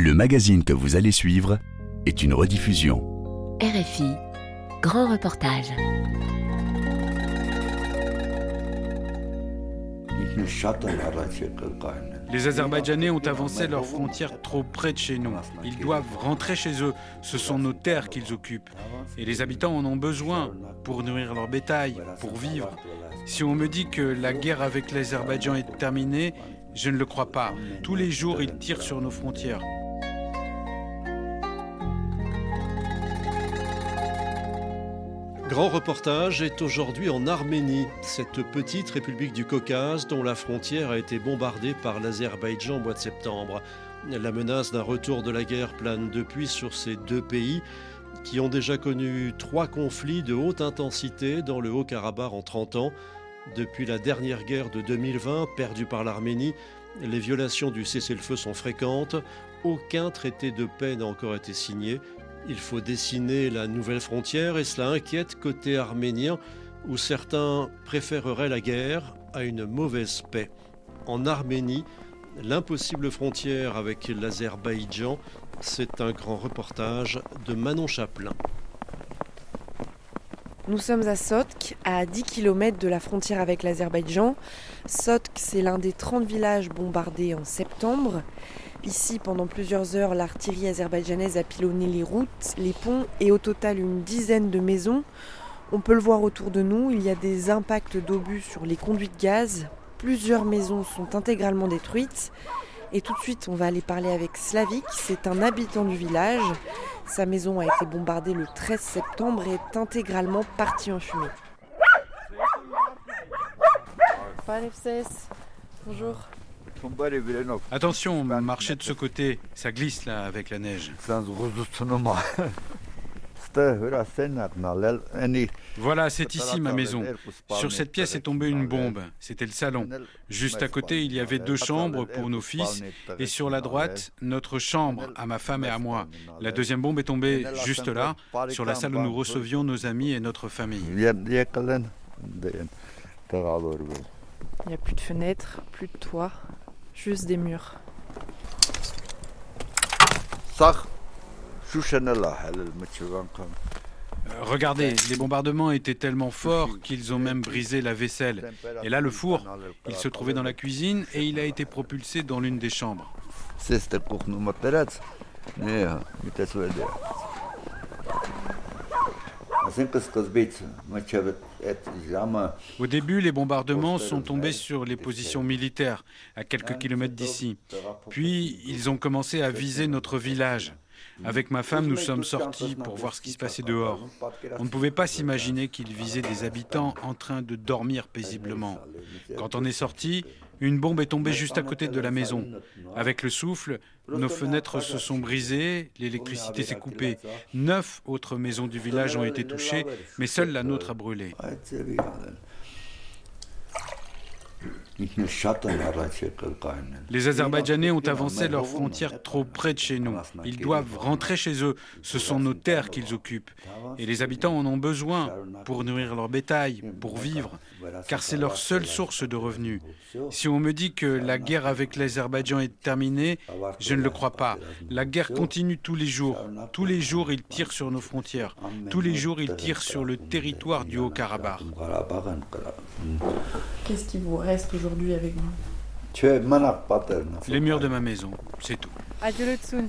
Le magazine que vous allez suivre est une rediffusion. RFI, grand reportage. Les Azerbaïdjanais ont avancé leurs frontières trop près de chez nous. Ils doivent rentrer chez eux. Ce sont nos terres qu'ils occupent. Et les habitants en ont besoin pour nourrir leur bétail, pour vivre. Si on me dit que la guerre avec l'Azerbaïdjan est terminée, je ne le crois pas. Tous les jours, ils tirent sur nos frontières. Grand reportage est aujourd'hui en Arménie, cette petite république du Caucase dont la frontière a été bombardée par l'Azerbaïdjan au mois de septembre. La menace d'un retour de la guerre plane depuis sur ces deux pays qui ont déjà connu trois conflits de haute intensité dans le Haut-Karabakh en 30 ans. Depuis la dernière guerre de 2020, perdue par l'Arménie, les violations du cessez-le-feu sont fréquentes. Aucun traité de paix n'a encore été signé. Il faut dessiner la nouvelle frontière et cela inquiète côté arménien où certains préféreraient la guerre à une mauvaise paix. En Arménie, l'impossible frontière avec l'Azerbaïdjan, c'est un grand reportage de Manon Chaplin. Nous sommes à Sotk, à 10 km de la frontière avec l'Azerbaïdjan. Sotk, c'est l'un des 30 villages bombardés en septembre. Ici, pendant plusieurs heures, l'artillerie azerbaïdjanaise a pilonné les routes, les ponts et au total une dizaine de maisons. On peut le voir autour de nous, il y a des impacts d'obus sur les conduits de gaz. Plusieurs maisons sont intégralement détruites. Et tout de suite, on va aller parler avec Slavik, c'est un habitant du village. Sa maison a été bombardée le 13 septembre et est intégralement partie en fumée. Bonjour. Attention, marchez de ce côté, ça glisse là avec la neige. Voilà, c'est ici ma maison. Sur cette pièce est tombée une bombe. C'était le salon. Juste à côté, il y avait deux chambres pour nos fils. Et sur la droite, notre chambre à ma femme et à moi. La deuxième bombe est tombée juste là, sur la salle où nous recevions nos amis et notre famille. Il n'y a plus de fenêtres, plus de toit, juste des murs. Regardez, les bombardements étaient tellement forts qu'ils ont même brisé la vaisselle. Et là, le four, il se trouvait dans la cuisine et il a été propulsé dans l'une des chambres. Au début, les bombardements sont tombés sur les positions militaires, à quelques kilomètres d'ici. Puis, ils ont commencé à viser notre village. Avec ma femme, nous sommes sortis pour voir ce qui se passait dehors. On ne pouvait pas s'imaginer qu'ils visaient des habitants en train de dormir paisiblement. Quand on est sorti, une bombe est tombée juste à côté de la maison. Avec le souffle, nos fenêtres se sont brisées, l'électricité s'est coupée. Neuf autres maisons du village ont été touchées, mais seule la nôtre a brûlé. Les Azerbaïdjanais ont avancé leurs frontières trop près de chez nous. Ils doivent rentrer chez eux. Ce sont nos terres qu'ils occupent. Et les habitants en ont besoin pour nourrir leur bétail, pour vivre, car c'est leur seule source de revenus. Si on me dit que la guerre avec l'Azerbaïdjan est terminée, je ne le crois pas. La guerre continue tous les jours. Tous les jours, ils tirent sur nos frontières. Tous les jours, ils tirent sur le territoire du Haut-Karabakh. Qu'est-ce qui vous reste aujourd'hui avec vous Les murs de ma maison, c'est tout. Adieu le Tsun.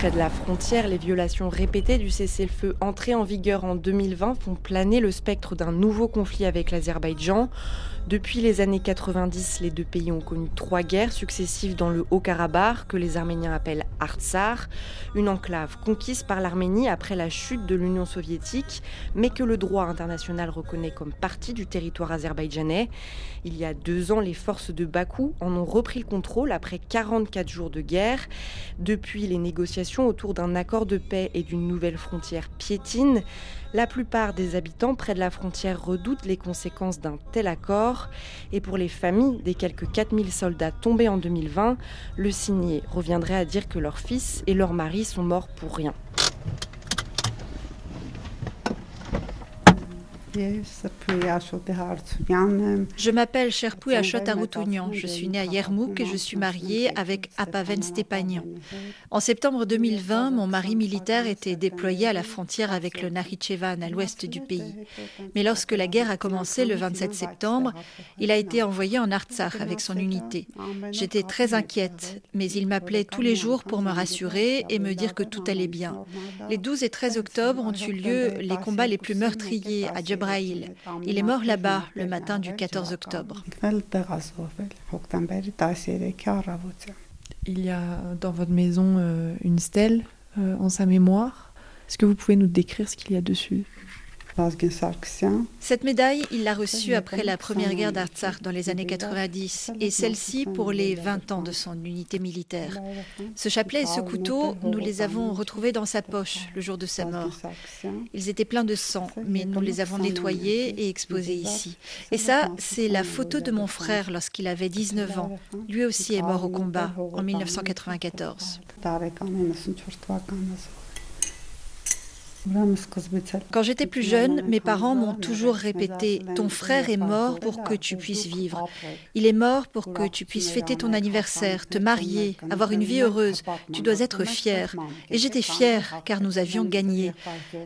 Près de la frontière, les violations répétées du cessez-le-feu entré en vigueur en 2020 font planer le spectre d'un nouveau conflit avec l'Azerbaïdjan. Depuis les années 90, les deux pays ont connu trois guerres successives dans le Haut-Karabakh, que les Arméniens appellent Artsar, une enclave conquise par l'Arménie après la chute de l'Union soviétique, mais que le droit international reconnaît comme partie du territoire azerbaïdjanais. Il y a deux ans, les forces de Bakou en ont repris le contrôle après 44 jours de guerre. Depuis, les négociations autour d'un accord de paix et d'une nouvelle frontière piétinent. La plupart des habitants près de la frontière redoutent les conséquences d'un tel accord. Et pour les familles des quelques 4000 soldats tombés en 2020, le signé reviendrait à dire que leurs fils et leurs maris sont morts pour rien. Je m'appelle Sherpouy Achot Aroutounian. Je suis née à Yermouk et je suis mariée avec Apaven Stepanian. En septembre 2020, mon mari militaire était déployé à la frontière avec le Nakhichevan, à l'ouest du pays. Mais lorsque la guerre a commencé le 27 septembre, il a été envoyé en Artsakh avec son unité. J'étais très inquiète, mais il m'appelait tous les jours pour me rassurer et me dire que tout allait bien. Les 12 et 13 octobre ont eu lieu les combats les plus meurtriers à il est mort là-bas le matin du 14 octobre. Il y a dans votre maison euh, une stèle euh, en sa mémoire. Est-ce que vous pouvez nous décrire ce qu'il y a dessus? Cette médaille, il l'a reçue après la première guerre d'Artsakh dans les années 90 et celle-ci pour les 20 ans de son unité militaire. Ce chapelet et ce couteau, nous les avons retrouvés dans sa poche le jour de sa mort. Ils étaient pleins de sang, mais nous les avons nettoyés et exposés ici. Et ça, c'est la photo de mon frère lorsqu'il avait 19 ans. Lui aussi est mort au combat en 1994. Quand j'étais plus jeune, mes parents m'ont toujours répété Ton frère est mort pour que tu puisses vivre. Il est mort pour que tu puisses fêter ton anniversaire, te marier, avoir une vie heureuse. Tu dois être fier. Et j'étais fière car nous avions gagné.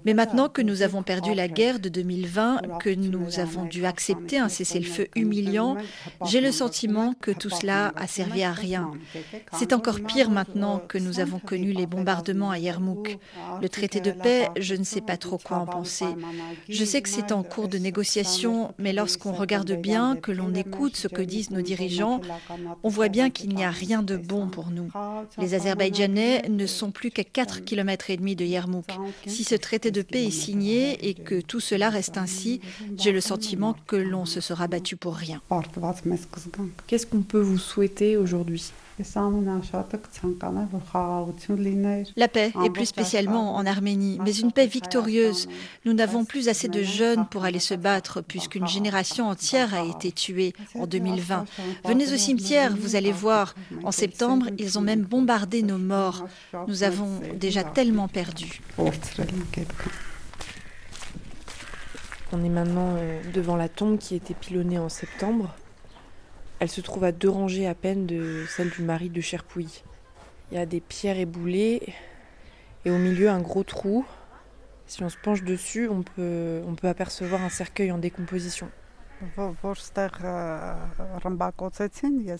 Mais maintenant que nous avons perdu la guerre de 2020, que nous avons dû accepter un cessez-le-feu humiliant, j'ai le sentiment que tout cela a servi à rien. C'est encore pire maintenant que nous avons connu les bombardements à Yermouk. Le traité de paix, je ne sais pas trop quoi en penser. Je sais que c'est en cours de négociation, mais lorsqu'on regarde bien, que l'on écoute ce que disent nos dirigeants, on voit bien qu'il n'y a rien de bon pour nous. Les Azerbaïdjanais ne sont plus qu'à 4 km et demi de Yermouk. Si ce traité de paix est signé et que tout cela reste ainsi, j'ai le sentiment que l'on se sera battu pour rien. Qu'est-ce qu'on peut vous souhaiter aujourd'hui? La paix, et plus spécialement en Arménie, mais une paix victorieuse. Nous n'avons plus assez de jeunes pour aller se battre, puisqu'une génération entière a été tuée en 2020. Venez au cimetière, vous allez voir. En septembre, ils ont même bombardé nos morts. Nous avons déjà tellement perdu. On est maintenant euh, devant la tombe qui a été pilonnée en septembre. Elle se trouve à deux rangées à peine de celle du mari de Cherpouille. Il y a des pierres éboulées et au milieu un gros trou. Si on se penche dessus, on peut, on peut apercevoir un cercueil en décomposition.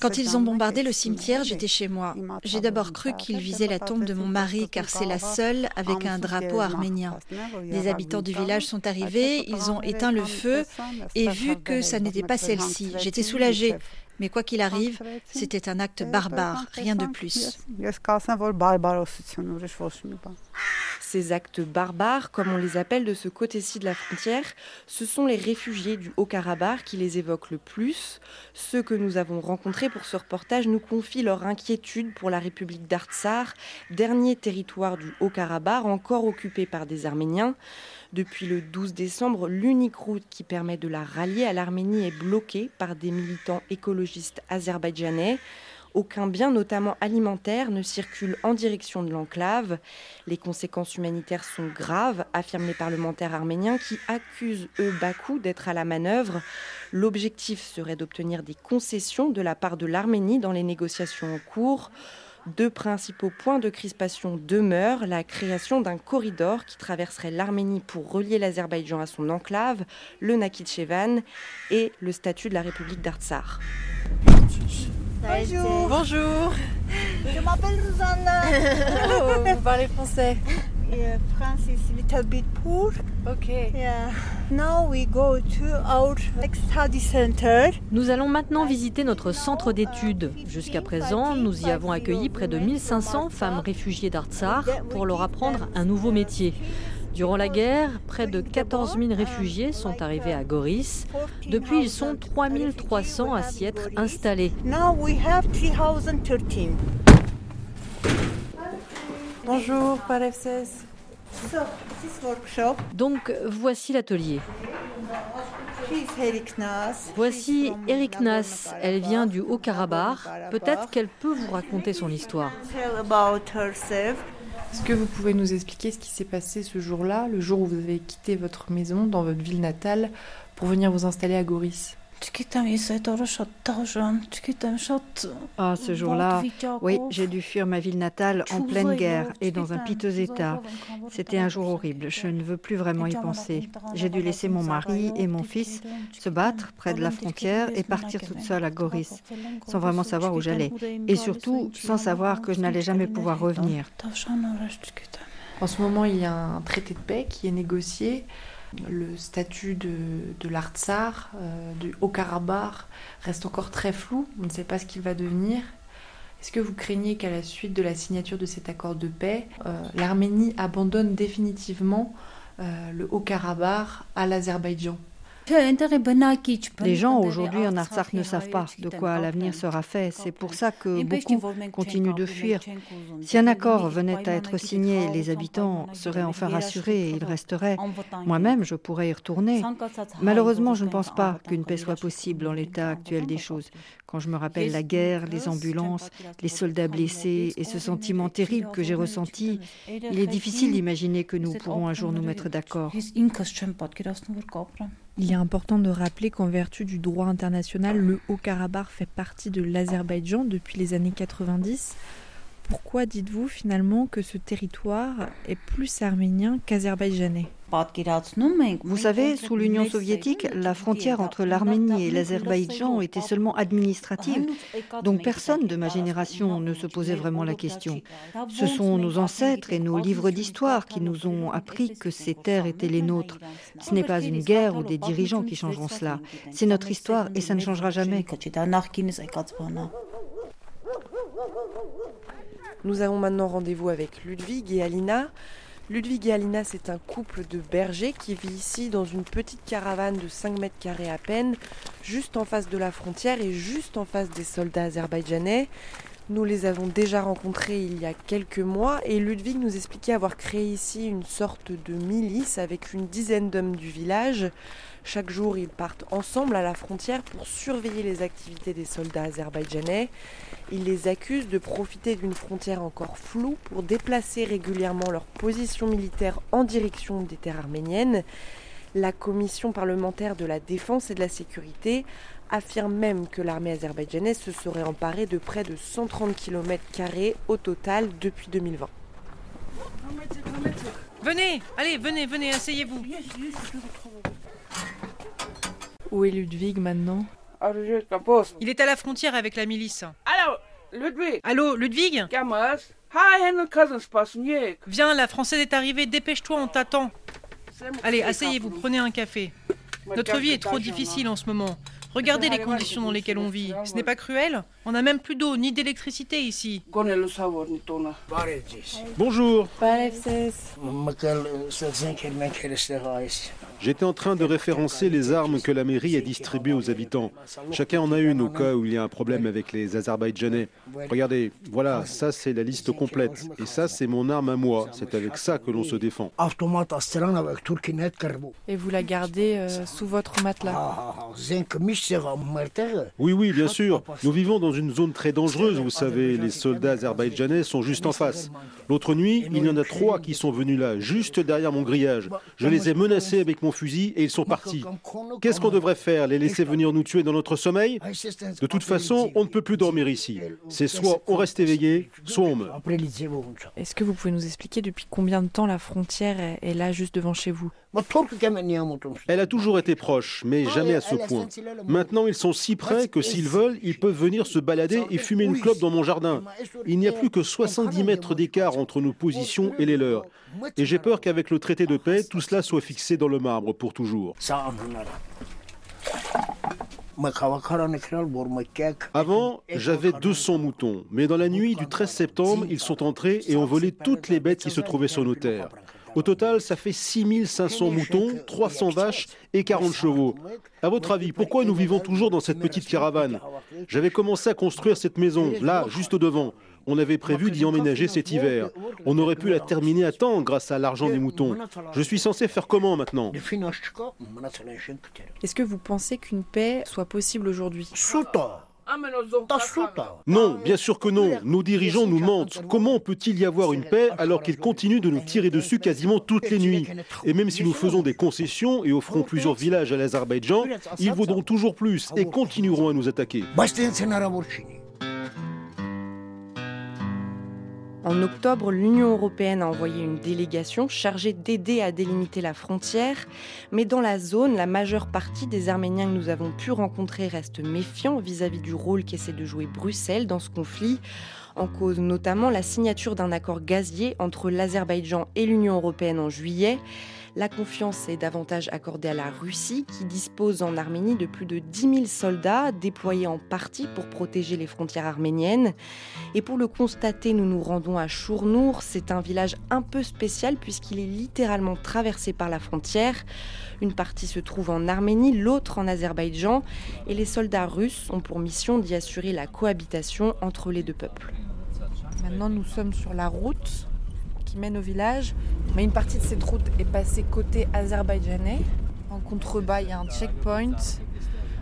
Quand ils ont bombardé le cimetière, j'étais chez moi. J'ai d'abord cru qu'ils visaient la tombe de mon mari car c'est la seule avec un drapeau arménien. Les habitants du village sont arrivés, ils ont éteint le feu et vu que ça n'était pas celle-ci, j'étais soulagée. Mais quoi qu'il arrive, c'était un acte barbare, rien de plus. Ces actes barbares, comme on les appelle de ce côté-ci de la frontière, ce sont les réfugiés du Haut-Karabakh qui les évoquent le plus. Ceux que nous avons rencontrés pour ce reportage nous confient leur inquiétude pour la République d'Artsar, dernier territoire du Haut-Karabakh encore occupé par des Arméniens. Depuis le 12 décembre, l'unique route qui permet de la rallier à l'Arménie est bloquée par des militants écologistes azerbaïdjanais. Aucun bien, notamment alimentaire, ne circule en direction de l'enclave. Les conséquences humanitaires sont graves, affirment les parlementaires arméniens qui accusent, eux, Bakou d'être à la manœuvre. L'objectif serait d'obtenir des concessions de la part de l'Arménie dans les négociations en cours. Deux principaux points de crispation demeurent la création d'un corridor qui traverserait l'Arménie pour relier l'Azerbaïdjan à son enclave, le Nakhichevan, et le statut de la République d'Artsar. Bonjour. Bonjour. Je m'appelle Rosanna. oh, vous parlez français. Yeah, France is a little bit poor. Okay. Yeah. Now we go to our study center. Nous allons maintenant visiter notre centre d'études. Jusqu'à présent, nous y avons accueilli près de 1500 femmes réfugiées d'Artsar pour leur apprendre un nouveau métier. Durant la guerre, près de 14 000 réfugiés sont arrivés à Goris. Depuis, ils sont 3 300 à s'y être installés. Bonjour, Parefses. Donc, voici l'atelier. Voici Eric Nas. Elle vient du Haut-Karabakh. Peut-être qu'elle peut vous raconter son histoire. Est-ce que vous pouvez nous expliquer ce qui s'est passé ce jour-là, le jour où vous avez quitté votre maison dans votre ville natale pour venir vous installer à Goris? Ah, ce jour-là, oui, j'ai dû fuir ma ville natale en pleine guerre et dans un piteux état. C'était un jour horrible, je ne veux plus vraiment y penser. J'ai dû laisser mon mari et mon fils se battre près de la frontière et partir toute seule à Goris, sans vraiment savoir où j'allais. Et surtout, sans savoir que je n'allais jamais pouvoir revenir. En ce moment, il y a un traité de paix qui est négocié le statut de, l'Artsar, euh, du Haut-Karabakh, reste encore très flou. On ne sait pas ce qu'il va devenir. Est-ce que vous craignez qu'à la suite de la signature de cet accord de paix, euh, l'Arménie abandonne définitivement euh, le Haut-Karabakh à l'Azerbaïdjan? Les gens aujourd'hui en Artsakh ne savent pas de quoi l'avenir sera fait. C'est pour ça que beaucoup continuent de fuir. Si un accord venait à être signé, les habitants seraient enfin rassurés et ils resteraient. Moi-même, je pourrais y retourner. Malheureusement, je ne pense pas qu'une paix soit possible dans l'état actuel des choses. Quand je me rappelle la guerre, les ambulances, les soldats blessés et ce sentiment terrible que j'ai ressenti, il est difficile d'imaginer que nous pourrons un jour nous mettre d'accord. Il est important de rappeler qu'en vertu du droit international, le Haut-Karabakh fait partie de l'Azerbaïdjan depuis les années 90. Pourquoi dites-vous finalement que ce territoire est plus arménien qu'azerbaïdjanais? Vous savez, sous l'Union soviétique, la frontière entre l'Arménie et l'Azerbaïdjan était seulement administrative, donc personne de ma génération ne se posait vraiment la question. Ce sont nos ancêtres et nos livres d'histoire qui nous ont appris que ces terres étaient les nôtres. Ce n'est pas une guerre ou des dirigeants qui changeront cela. C'est notre histoire et ça ne changera jamais. Nous avons maintenant rendez-vous avec Ludwig et Alina. Ludwig et Alina, c'est un couple de bergers qui vit ici dans une petite caravane de 5 mètres carrés à peine, juste en face de la frontière et juste en face des soldats azerbaïdjanais. Nous les avons déjà rencontrés il y a quelques mois et Ludwig nous expliquait avoir créé ici une sorte de milice avec une dizaine d'hommes du village. Chaque jour, ils partent ensemble à la frontière pour surveiller les activités des soldats azerbaïdjanais. Ils les accusent de profiter d'une frontière encore floue pour déplacer régulièrement leur position militaire en direction des terres arméniennes. La commission parlementaire de la défense et de la sécurité affirme même que l'armée azerbaïdjanaise se serait emparée de près de 130 km au total depuis 2020. Venez, allez, venez, venez, asseyez-vous. Où est Ludwig maintenant? Il est à la frontière avec la milice. Allô, Ludwig Allô, Ludwig? Viens, la Française est arrivée, dépêche-toi, on t'attend. Allez, asseyez-vous, prenez un café. Notre vie est trop difficile en ce moment. Regardez les conditions dans lesquelles on vit. Ce n'est pas cruel On n'a même plus d'eau ni d'électricité ici. Bonjour. J'étais en train de référencer les armes que la mairie a distribuées aux habitants. Chacun en a une au cas où il y a un problème avec les Azerbaïdjanais. Regardez, voilà, ça c'est la liste complète. Et ça c'est mon arme à moi. C'est avec ça que l'on se défend. Et vous la gardez euh, sous votre matelas Oui, oui, bien sûr. Nous vivons dans une zone très dangereuse, vous savez. Les soldats azerbaïdjanais sont juste en face. L'autre nuit, il y en a trois qui sont venus là, juste derrière mon grillage. Je les ai menacés avec mon fusil et ils sont partis. Qu'est-ce qu'on devrait faire? Les laisser venir nous tuer dans notre sommeil? De toute façon, on ne peut plus dormir ici. C'est soit on reste éveillé, soit on meurt. Est-ce que vous pouvez nous expliquer depuis combien de temps la frontière est là juste devant chez vous? Elle a toujours été proche, mais jamais à ce point. Maintenant, ils sont si près que s'ils veulent, ils peuvent venir se balader et fumer une clope dans mon jardin. Il n'y a plus que 70 mètres d'écart entre nos positions et les leurs. Et j'ai peur qu'avec le traité de paix, tout cela soit fixé dans le marbre pour toujours. Avant, j'avais 200 moutons, mais dans la nuit du 13 septembre, ils sont entrés et ont volé toutes les bêtes qui se trouvaient sur nos terres. Au total, ça fait 6500 moutons, 300 vaches et 40 chevaux. À votre avis, pourquoi nous vivons toujours dans cette petite caravane J'avais commencé à construire cette maison, là, juste devant. On avait prévu d'y emménager cet hiver. On aurait pu la terminer à temps grâce à l'argent des moutons. Je suis censé faire comment maintenant? Est-ce que vous pensez qu'une paix soit possible aujourd'hui? Non, bien sûr que non. Nos dirigeants nous mentent. Comment peut-il y avoir une paix alors qu'ils continuent de nous tirer dessus quasiment toutes les nuits? Et même si nous faisons des concessions et offrons plusieurs villages à l'Azerbaïdjan, ils vaudront toujours plus et continueront à nous attaquer. En octobre, l'Union européenne a envoyé une délégation chargée d'aider à délimiter la frontière. Mais dans la zone, la majeure partie des Arméniens que nous avons pu rencontrer restent méfiants vis-à-vis du rôle qu'essaie de jouer Bruxelles dans ce conflit. En cause notamment la signature d'un accord gazier entre l'Azerbaïdjan et l'Union européenne en juillet. La confiance est davantage accordée à la Russie, qui dispose en Arménie de plus de 10 000 soldats déployés en partie pour protéger les frontières arméniennes. Et pour le constater, nous nous rendons à Chournour. C'est un village un peu spécial puisqu'il est littéralement traversé par la frontière. Une partie se trouve en Arménie, l'autre en Azerbaïdjan. Et les soldats russes ont pour mission d'y assurer la cohabitation entre les deux peuples. Maintenant, nous sommes sur la route mène au village. Mais une partie de cette route est passée côté azerbaïdjanais. En contrebas, il y a un checkpoint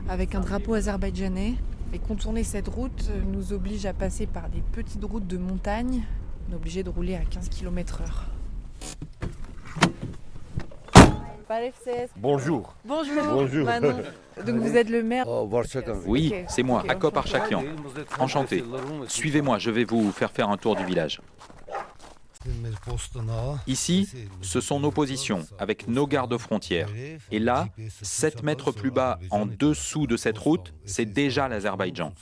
avec un drapeau azerbaïdjanais. Et contourner cette route nous oblige à passer par des petites routes de montagne. On est obligé de rouler à 15 km/h. Bonjour. Bonjour. Bonjour. Donc vous êtes le maire oh, Oui, c'est moi, Akop Archakian. Enchanté. Suivez-moi, je vais vous faire faire un tour du village. Ici, ce sont nos positions avec nos gardes-frontières. Et là, 7 mètres plus bas, en dessous de cette route, c'est déjà l'Azerbaïdjan.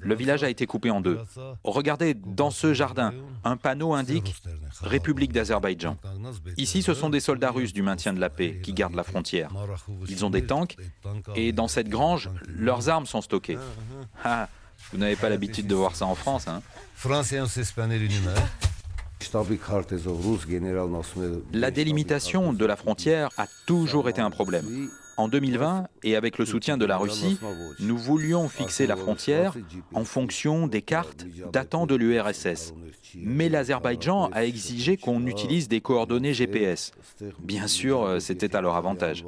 Le village a été coupé en deux. Regardez, dans ce jardin, un panneau indique République d'Azerbaïdjan. Ici, ce sont des soldats russes du maintien de la paix qui gardent la frontière. Ils ont des tanks et dans cette grange, leurs armes sont stockées. Ah, vous n'avez pas l'habitude de voir ça en France, hein la délimitation de la frontière a toujours été un problème. En 2020, et avec le soutien de la Russie, nous voulions fixer la frontière en fonction des cartes datant de l'URSS. Mais l'Azerbaïdjan a exigé qu'on utilise des coordonnées GPS. Bien sûr, c'était à leur avantage.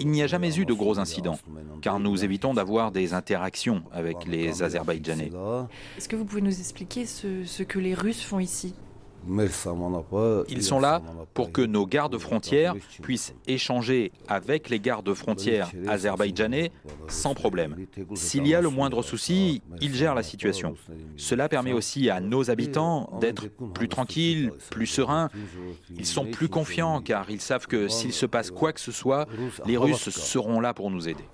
Il n'y a jamais eu de gros incidents, car nous évitons d'avoir des interactions avec les Azerbaïdjanais. Est-ce que vous pouvez nous expliquer ce que les Russes font ici? Ils sont là pour que nos gardes frontières puissent échanger avec les gardes frontières azerbaïdjanais sans problème. S'il y a le moindre souci, ils gèrent la situation. Cela permet aussi à nos habitants d'être plus tranquilles, plus sereins. Ils sont plus confiants car ils savent que s'il se passe quoi que ce soit, les Russes seront là pour nous aider.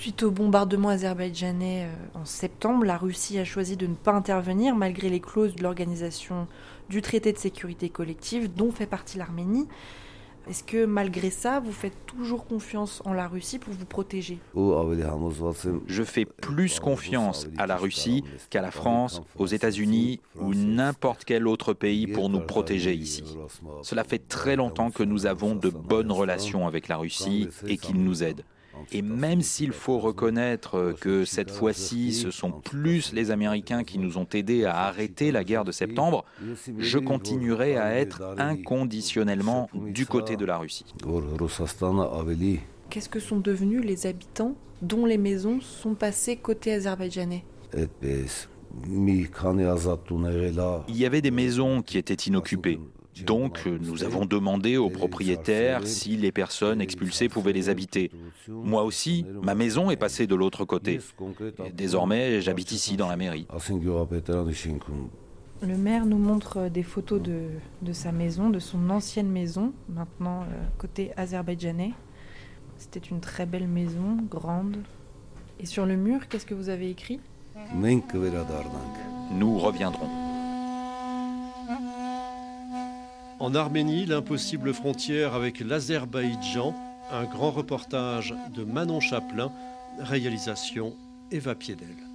Suite au bombardement azerbaïdjanais euh, en septembre, la Russie a choisi de ne pas intervenir malgré les clauses de l'organisation du traité de sécurité collective dont fait partie l'Arménie. Est-ce que malgré ça, vous faites toujours confiance en la Russie pour vous protéger? Je fais plus confiance à la Russie qu'à la France, aux États-Unis ou n'importe quel autre pays pour nous protéger ici. Cela fait très longtemps que nous avons de bonnes relations avec la Russie et qu'ils nous aident. Et même s'il faut reconnaître que cette fois-ci, ce sont plus les Américains qui nous ont aidés à arrêter la guerre de septembre, je continuerai à être inconditionnellement du côté de la Russie. Qu'est-ce que sont devenus les habitants dont les maisons sont passées côté azerbaïdjanais? Il y avait des maisons qui étaient inoccupées. Donc, nous avons demandé aux propriétaires si les personnes expulsées pouvaient les habiter. Moi aussi, ma maison est passée de l'autre côté. désormais, j'habite ici dans la mairie. Le maire nous montre des photos de, sa maison, de son ancienne maison, maintenant euh, côté azerbaïdjanais. C'était une très belle maison, grande. Et sur le mur, qu'est-ce que vous avez écrit? Nous reviendrons. En Arménie, l'impossible frontière avec l'Azerbaïdjan, un grand reportage de Manon Chaplin, réalisation Eva Piedel.